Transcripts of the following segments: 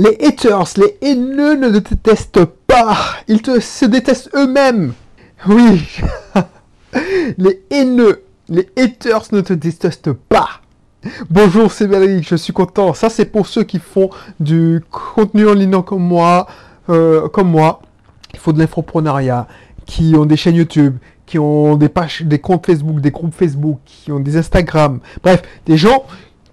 Les haters, les haineux ne te détestent pas. Ils te, se détestent eux-mêmes. Oui. les haineux, les haters ne te détestent pas. Bonjour, c'est Valérie, je suis content. Ça, c'est pour ceux qui font du contenu en ligne comme moi, euh, comme moi, qui font de l'infoprenariat, qui ont des chaînes YouTube, qui ont des pages, des comptes Facebook, des groupes Facebook, qui ont des Instagram. Bref, des gens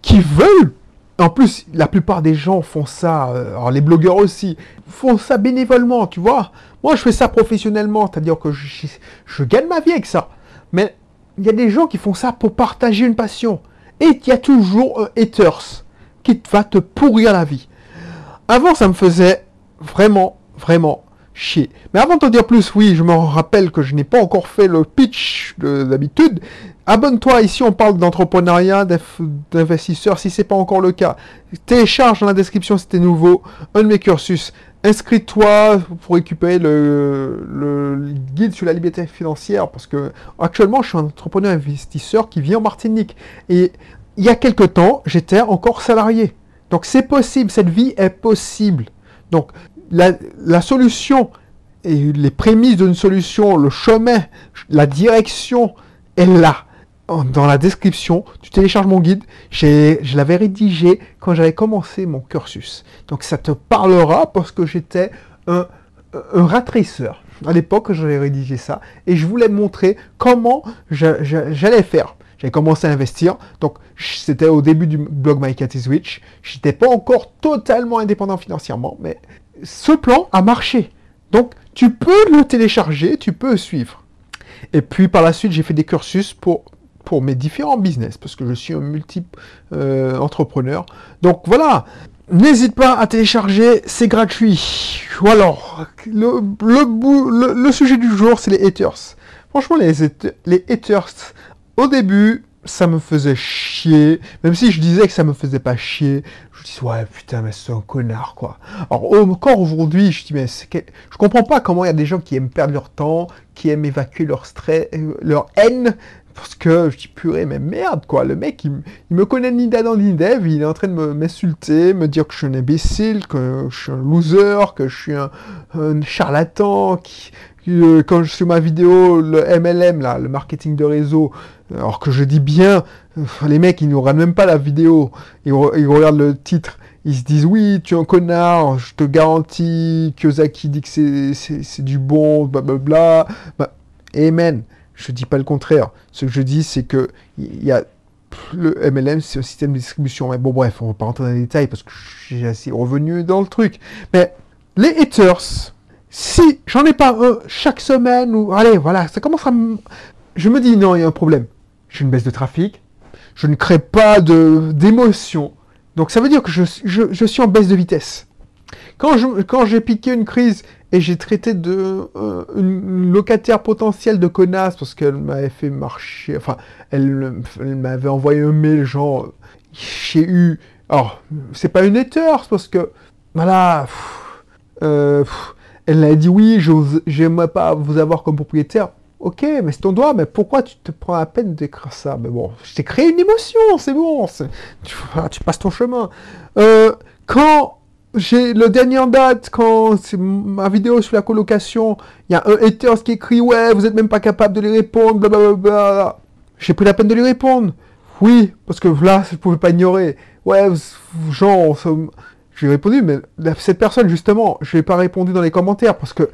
qui veulent. En plus, la plupart des gens font ça, euh, les blogueurs aussi, font ça bénévolement, tu vois. Moi, je fais ça professionnellement, c'est-à-dire que je, je gagne ma vie avec ça. Mais il y a des gens qui font ça pour partager une passion. Et il y a toujours un haters qui va te pourrir la vie. Avant, ça me faisait vraiment, vraiment chier. Mais avant de te dire plus, oui, je me rappelle que je n'ai pas encore fait le pitch d'habitude. Abonne-toi, ici on parle d'entrepreneuriat, d'investisseurs, si ce n'est pas encore le cas. Télécharge dans la description si es nouveau un de mes cursus. Inscris-toi pour récupérer le, le, guide sur la liberté financière parce que actuellement je suis un entrepreneur investisseur qui vit en Martinique et il y a quelque temps j'étais encore salarié. Donc c'est possible, cette vie est possible. Donc la, solution et les prémices d'une solution, le chemin, la direction est là dans la description, tu télécharges mon guide. Je l'avais rédigé quand j'avais commencé mon cursus. Donc ça te parlera parce que j'étais un, un. À l'époque, j'avais rédigé ça et je voulais montrer comment j'allais faire. J'avais commencé à investir, donc c'était au début du blog My Cat is Rich. J'étais pas encore totalement indépendant financièrement, mais ce plan a marché. Donc tu peux le télécharger, tu peux suivre. Et puis par la suite, j'ai fait des cursus pour pour mes différents business, parce que je suis un multiple euh. Donc voilà, n'hésite pas à télécharger, c'est gratuit. Ou alors, le, le, le, sujet du jour, c'est les haters. Franchement, les, les haters, au début, ça me faisait chier, même si je disais que ça me faisait pas chier, je dis ouais putain mais c'est un connard quoi. Alors encore aujourd'hui, je dis mais je comprends pas comment il y a des gens qui aiment perdre leur temps, qui aiment évacuer leur stress, euh, leur haine parce que je dis purée, mais merde quoi, le mec il, me connaît ni d'Adam ni d'Eve, il est en train de m'insulter, me, dire que je suis un imbécile, que je suis un loser, que je suis un, charlatan, qui, euh, quand je suis ma vidéo, le MLM là, le marketing de réseau, alors que je dis bien, euh, les mecs ils ne regardent même pas la vidéo, ils, regardent le titre, ils se disent oui, tu es un connard, je te garantis, Kiyosaki dit que c'est du bon, blablabla. Bah, amen. Je dis pas le contraire. Ce que je dis, c'est que il y a le MLM, c'est un système de distribution. Mais bon, bref, on va pas rentrer dans les détails parce que j'ai assez revenu dans le truc. Mais les haters, si j'en ai pas un chaque semaine ou allez, voilà, ça commence à je me dis non, il y a un problème. J'ai une baisse de trafic, je ne crée pas d'émotion. Donc ça veut dire que je, je, suis en baisse de vitesse. Quand j'ai quand piqué une crise et j'ai traité de euh, une locataire potentielle de connasse parce qu'elle m'avait fait marcher, enfin, elle, m'avait envoyé un mail genre, j'ai eu, alors, c'est pas une hater, parce que, voilà, euh, elle a dit oui, j'aimerais pas vous avoir comme propriétaire. Ok, mais c'est ton droit, mais pourquoi tu te prends la peine d'écrire ça? Mais bon, je t'ai créé une émotion, c'est bon, tu, passes ton chemin. Euh, quand j'ai le dernier en date, quand c'est ma vidéo sur la colocation, il y a un haters qui écrit « Ouais, vous êtes même pas capable de lui répondre, blablabla. » J'ai pris la peine de lui répondre. Oui, parce que là, je pouvais pas ignorer. Ouais, genre, j'ai répondu, mais cette personne, justement, je n'ai pas répondu dans les commentaires, parce que,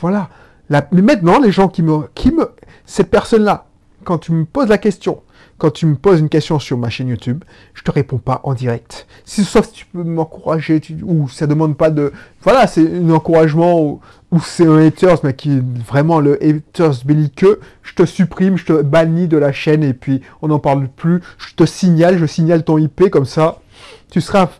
voilà. mais maintenant, les gens qui me... Qui me cette personne-là, quand tu me poses la question, quand tu me poses une question sur ma chaîne YouTube, je te réponds pas en direct. Si, sauf si tu peux m'encourager, ou ça demande pas de... Voilà, c'est un encouragement, ou, c'est un haters, mais qui est vraiment le haters belliqueux, je te supprime, je te bannis de la chaîne, et puis on n'en parle plus. Je te signale, je signale ton IP, comme ça, tu seras,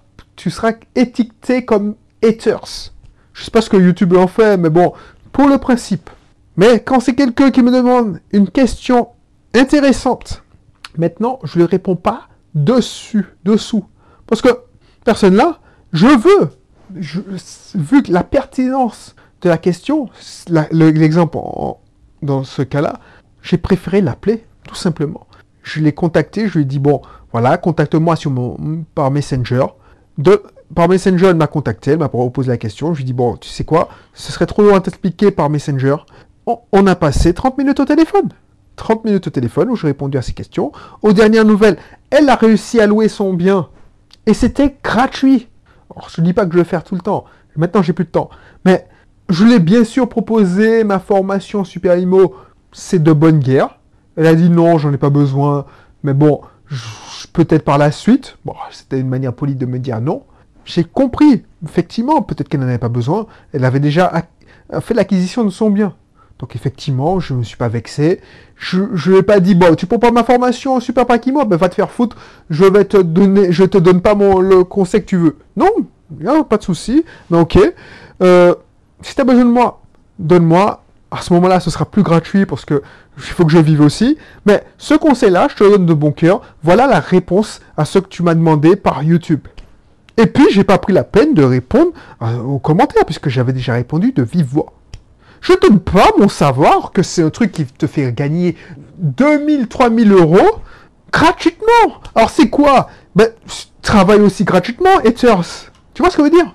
tu seras étiqueté comme haters. Je sais pas ce que YouTube en fait, mais bon, pour le principe. Mais quand c'est quelqu'un qui me demande une question intéressante, Maintenant, je ne réponds pas dessus, dessous. Parce que, personne là, je veux, vu que la pertinence de la question, l'exemple dans ce cas-là, j'ai préféré l'appeler, tout simplement. Je l'ai contacté, je lui ai dit, bon, voilà, contacte-moi mon, par Messenger. De, par Messenger, elle m'a contacté, elle m'a proposé la question. Je lui ai dit, bon, tu sais quoi, ce serait trop long à t'expliquer par Messenger. On, a passé 30 minutes au téléphone. 30 minutes au téléphone où j'ai répondu à ses questions. Aux dernières nouvelles, elle a réussi à louer son bien. Et c'était gratuit. Alors, je ne dis pas que je vais le faire tout le temps. Maintenant, j'ai plus de temps. Mais je l'ai bien sûr proposé, ma formation Super Imo, c'est de bonne guerre. Elle a dit non, j'en ai pas besoin. Mais bon, peut-être par la suite. C'était une manière polie de me dire non. J'ai compris, effectivement, peut-être qu'elle n'en avait pas besoin. Elle avait déjà fait l'acquisition de son bien. Donc effectivement, je ne me suis pas vexé. Je ne lui ai pas dit, bon, tu prends pas ma formation Super Pakimo, ben va te faire foutre, je vais te donner, je te donne pas mon, le conseil que tu veux. Non, pas de souci, mais ok. Euh, si tu as besoin de moi, donne-moi. À ce moment-là, ce sera plus gratuit parce que il faut que je vive aussi. Mais ce conseil-là, je te le donne de bon cœur. Voilà la réponse à ce que tu m'as demandé par YouTube. Et puis, j'ai pas pris la peine de répondre euh, aux commentaires puisque j'avais déjà répondu de vive voix. Je donne pas mon savoir que c'est un truc qui te fait gagner 2000, 3000 euros gratuitement. Alors c'est quoi? Ben, travaille aussi gratuitement, haters. Tu vois ce que je veux dire?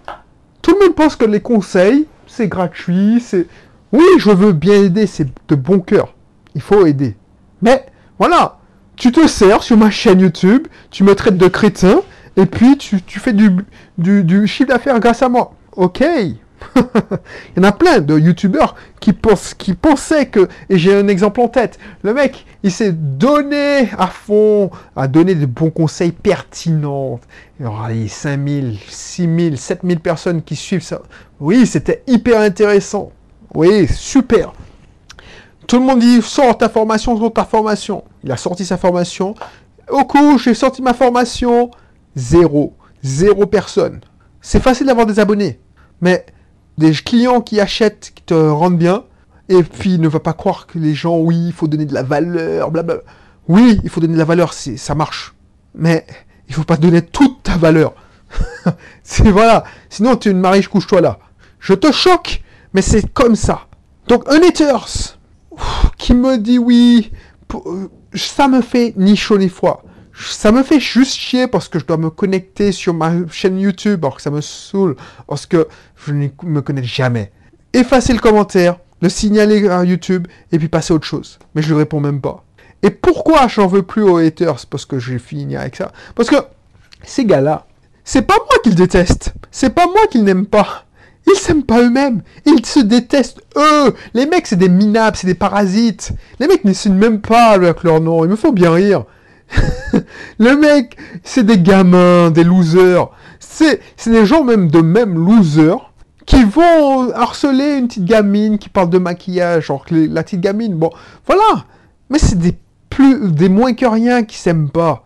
Tout le monde pense que les conseils, c'est gratuit, c'est... Oui, je veux bien aider, c'est de bon cœur. Il faut aider. Mais, voilà, tu te sers sur ma chaîne YouTube, tu me traites de crétin, et puis tu, fais du, chiffre d'affaires grâce à moi. Ok Il y en a plein de youtubeurs qui, qui pensaient que, et j'ai un exemple en tête, le mec, il s'est donné à fond, à donner de bons conseils pertinents. Il y aura les 5000, 6000, 7000 personnes qui suivent ça. Oui, c'était hyper intéressant. Oui, super. Tout le monde dit, sors ta formation, sors ta formation. Il a sorti sa formation. Au coup, j'ai sorti ma formation. Zéro. Zéro personne. C'est facile d'avoir des abonnés. Mais des clients qui achètent, qui te rendent bien, et puis ne va pas croire que les gens, oui, il faut donner de la valeur, blablabla. Oui, il faut donner de la valeur, ça marche. Mais il faut pas donner toute ta valeur. c'est voilà. Sinon, tu es une mariage, couche-toi là. Je te choque, mais c'est comme ça. Donc, un haters qui me dit oui, euh, ça me fait ni chaud ni froid. Ça me fait juste chier parce que je dois me connecter sur ma chaîne YouTube, alors que ça me saoule, parce que je ne me connais jamais. Effacer le commentaire, le signaler à YouTube, et puis passer à autre chose. Mais je ne réponds même pas. Et pourquoi j'en veux plus aux haters? Parce que j'ai fini avec ça. Parce que ces gars-là, c'est pas moi qu'ils détestent. C'est pas moi qu'ils n'aiment pas. Ils s'aiment pas eux-mêmes. Ils se détestent eux. Les mecs, c'est des minables, c'est des parasites. Les mecs ne signent même pas avec leur nom. Ils me font bien rire. le mec, c'est des gamins, des losers. C'est, des gens même de même losers qui vont harceler une petite gamine qui parle de maquillage. Genre que la petite gamine, bon, voilà. Mais c'est des plus, des moins que rien qui s'aiment pas.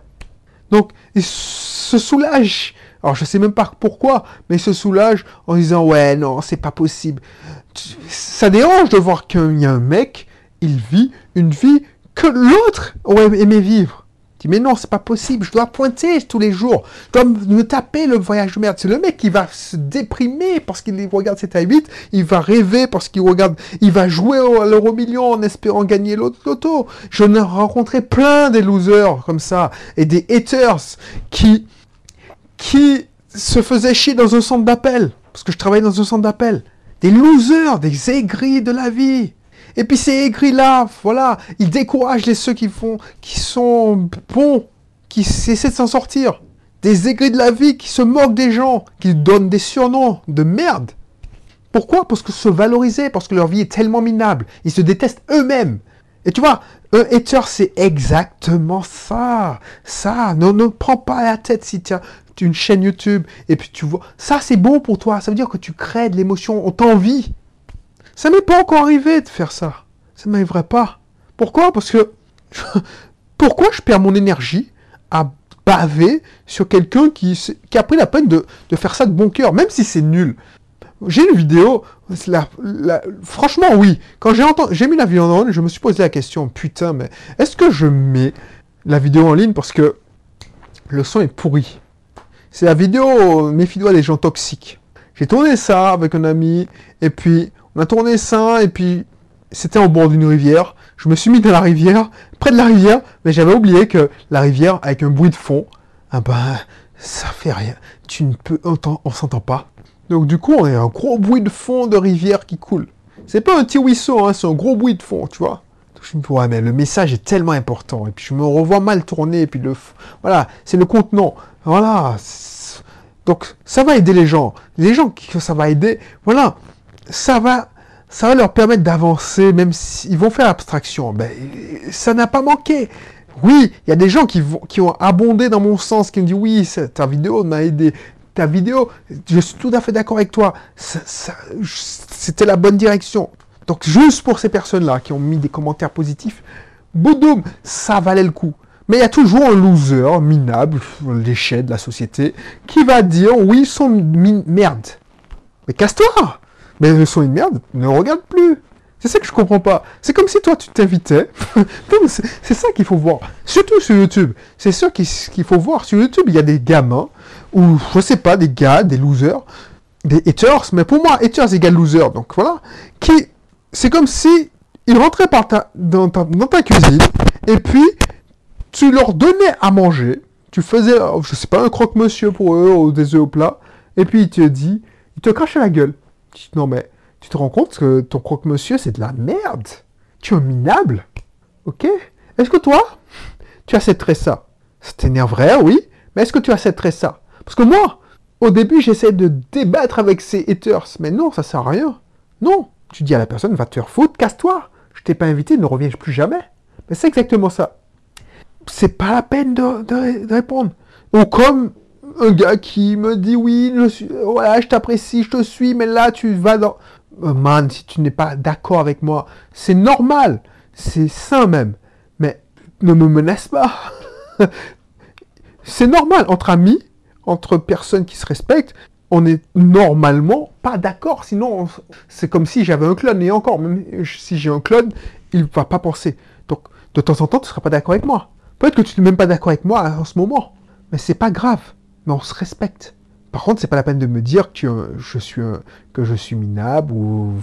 Donc, ils se soulagent. Alors, je sais même pas pourquoi, mais ils se soulagent en disant Ouais, non, c'est pas possible. Ça dérange de voir qu'il y a un mec, il vit une vie que l'autre aurait aimé vivre. Dis Mais non, c'est pas possible, je dois pointer tous les jours. Dois me taper le voyage de merde. C'est le mec qui va se déprimer parce qu'il regarde 7 à 8, il va rêver parce qu'il regarde, il va jouer à l'euro million en espérant gagner l'autre loto. Je n'ai rencontré plein des losers comme ça et des haters qui qui se faisaient chier dans un centre d'appel, parce que je travaillais dans un centre d'appel. Des losers, des aigris de la vie. Et puis ces aigris-là, voilà, ils découragent les ceux qui font, qui sont bons, qui essaient de s'en sortir. Des aigris de la vie qui se moquent des gens, qui donnent des surnoms de merde. Pourquoi? Parce que se valoriser, parce que leur vie est tellement minable. Ils se détestent eux-mêmes. Et tu vois, un hater, c'est exactement ça. Ça, ne, ne prends pas la tête si as une chaîne YouTube et puis tu vois. Ça, c'est bon pour toi. Ça veut dire que tu crées de l'émotion. On t'envie. Ça m'est pas encore arrivé de faire ça. Ça m'arriverait pas. Pourquoi? Parce que. Pourquoi je perds mon énergie à baver sur quelqu'un qui, a pris la peine de, faire ça de bon cœur, même si c'est nul? J'ai une vidéo, franchement oui, quand j'ai entendu, j'ai mis la vidéo en ligne, je me suis posé la question, putain, mais est-ce que je mets la vidéo en ligne parce que le son est pourri? C'est la vidéo Méfie-toi des gens toxiques. J'ai tourné ça avec un ami, et puis on a tourné ça, et puis c'était au bord d'une rivière. Je me suis mis dans la rivière, près de la rivière, mais j'avais oublié que la rivière, avec un bruit de fond, ah ben, ça fait rien. Tu ne peux, on, s'entend pas. Donc du coup, on a un gros bruit de fond de rivière qui coule. C'est pas un petit ruisseau, hein, c'est un gros bruit de fond, tu vois. je me dis, ouais, mais le message est tellement important. Et puis je me revois mal tourner, et puis le... Voilà, c'est le contenant. Voilà. Donc ça va aider les gens. Les gens que ça va aider, voilà, ça va, ça va leur permettre d'avancer, même s'ils vont faire abstraction. Ben, ça n'a pas manqué. Oui, il y a des gens qui, vont, qui ont abondé dans mon sens, qui me disent oui, ta vidéo m'a aidé ta vidéo, je suis tout à fait d'accord avec toi, c'était la bonne direction. Donc juste pour ces personnes-là qui ont mis des commentaires positifs, boudoum, ça valait le coup. Mais il y a toujours un loser minable, l'échelle de la société, qui va dire oui, ils sont une merde. Mais casse-toi Mais ils sont une merde, ne regarde plus. C'est ça que je comprends pas. C'est comme si toi tu t'invitais. c'est ça qu'il faut voir. Surtout sur YouTube. C'est ça qu'il faut voir. Sur YouTube, il y a des gamins ou je sais pas, des gars, des losers, des haters, mais pour moi, haters égale loser, donc voilà, qui, c'est comme si ils rentraient dans ta cuisine, et puis tu leur donnais à manger, tu faisais, je sais pas, un croque-monsieur pour eux, ou des œufs au plat, et puis il te dit, il te crache la gueule. non mais, tu te rends compte que ton croque-monsieur, c'est de la merde. Tu es minable. Ok Est-ce que toi, tu accepterais ça? Ça t'énerverait, oui, mais est-ce que tu accepterais ça? Parce que moi, au début, j'essaie de débattre avec ces haters, mais non, ça sert à rien. Non, tu dis à la personne, va te faire foutre, casse-toi. Je t'ai pas invité, ne reviens plus jamais. Mais c'est exactement ça. C'est pas la peine de, répondre. Ou comme un gars qui me dit oui, je suis, voilà, je t'apprécie, je te suis, mais là tu vas dans. Oh man, si tu n'es pas d'accord avec moi, c'est normal, c'est sain même. Mais ne me menace pas. c'est normal entre amis entre personnes qui se respectent, on est normalement pas d'accord. Sinon, c'est comme si j'avais un clone. Et encore, même si j'ai un clone, il va pas penser. Donc, de temps en temps, tu seras pas d'accord avec moi. Peut-être que tu n'es même pas d'accord avec moi en ce moment. Mais c'est pas grave. Mais on se respecte. Par contre, c'est pas la peine de me dire que je suis, que je suis minable ou...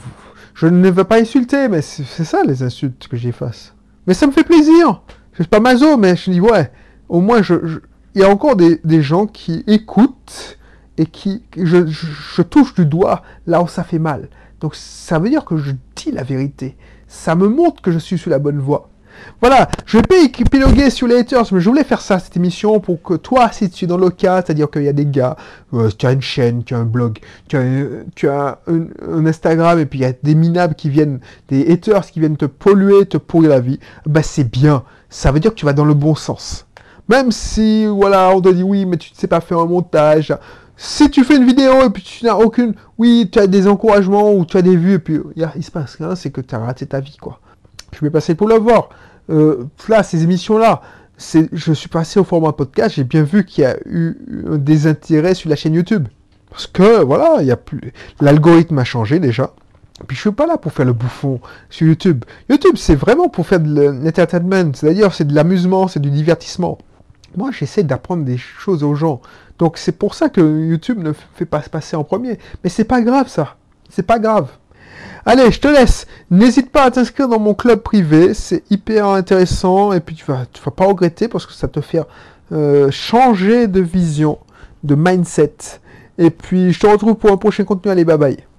Je ne veux pas insulter, mais c'est ça les insultes que j'efface. Mais ça me fait plaisir. Je suis pas mazo, mais je dis ouais, au moins je, il y a encore des, gens qui écoutent et qui, je, touche du doigt là où ça fait mal. Donc ça veut dire que je dis la vérité. Ça me montre que je suis sur la bonne voie. Voilà, je vais pas épiloguer sur les haters, mais je voulais faire ça, cette émission, pour que toi, si tu es dans le cas, c'est-à-dire qu'il y a des gars, euh, tu as une chaîne, tu as un blog, tu as, un, Instagram, et puis il y a des minables qui viennent, des haters qui viennent te polluer, te pourrir la vie, bah c'est bien. Ça veut dire que tu vas dans le bon sens. Même si, voilà, on te dit oui, mais tu ne sais pas faire un montage. Si tu fais une vidéo et puis tu n'as aucune... Oui, tu as des encouragements ou tu as des vues et puis il se passe rien, c'est que tu as raté ta vie. Je vais passer pour le voir. Euh, là, ces émissions-là, je suis passé au format podcast, j'ai bien vu qu'il y a eu des intérêts sur la chaîne YouTube. Parce que, voilà, il plus... L'algorithme a changé déjà. Puis je suis pas là pour faire le bouffon sur YouTube. YouTube, c'est vraiment pour faire de l'entertainment, c'est-à-dire c'est de l'amusement, c'est du divertissement. Moi, j'essaie d'apprendre des choses aux gens. Donc c'est pour ça que YouTube ne fait pas se passer en premier. Mais c'est pas grave ça. C'est pas grave. Allez, je te laisse. N'hésite pas à t'inscrire dans mon club privé. C'est hyper intéressant. Et puis tu vas, tu vas pas regretter parce que ça te fait euh, changer de vision, de mindset. Et puis je te retrouve pour un prochain contenu. Allez, bye bye.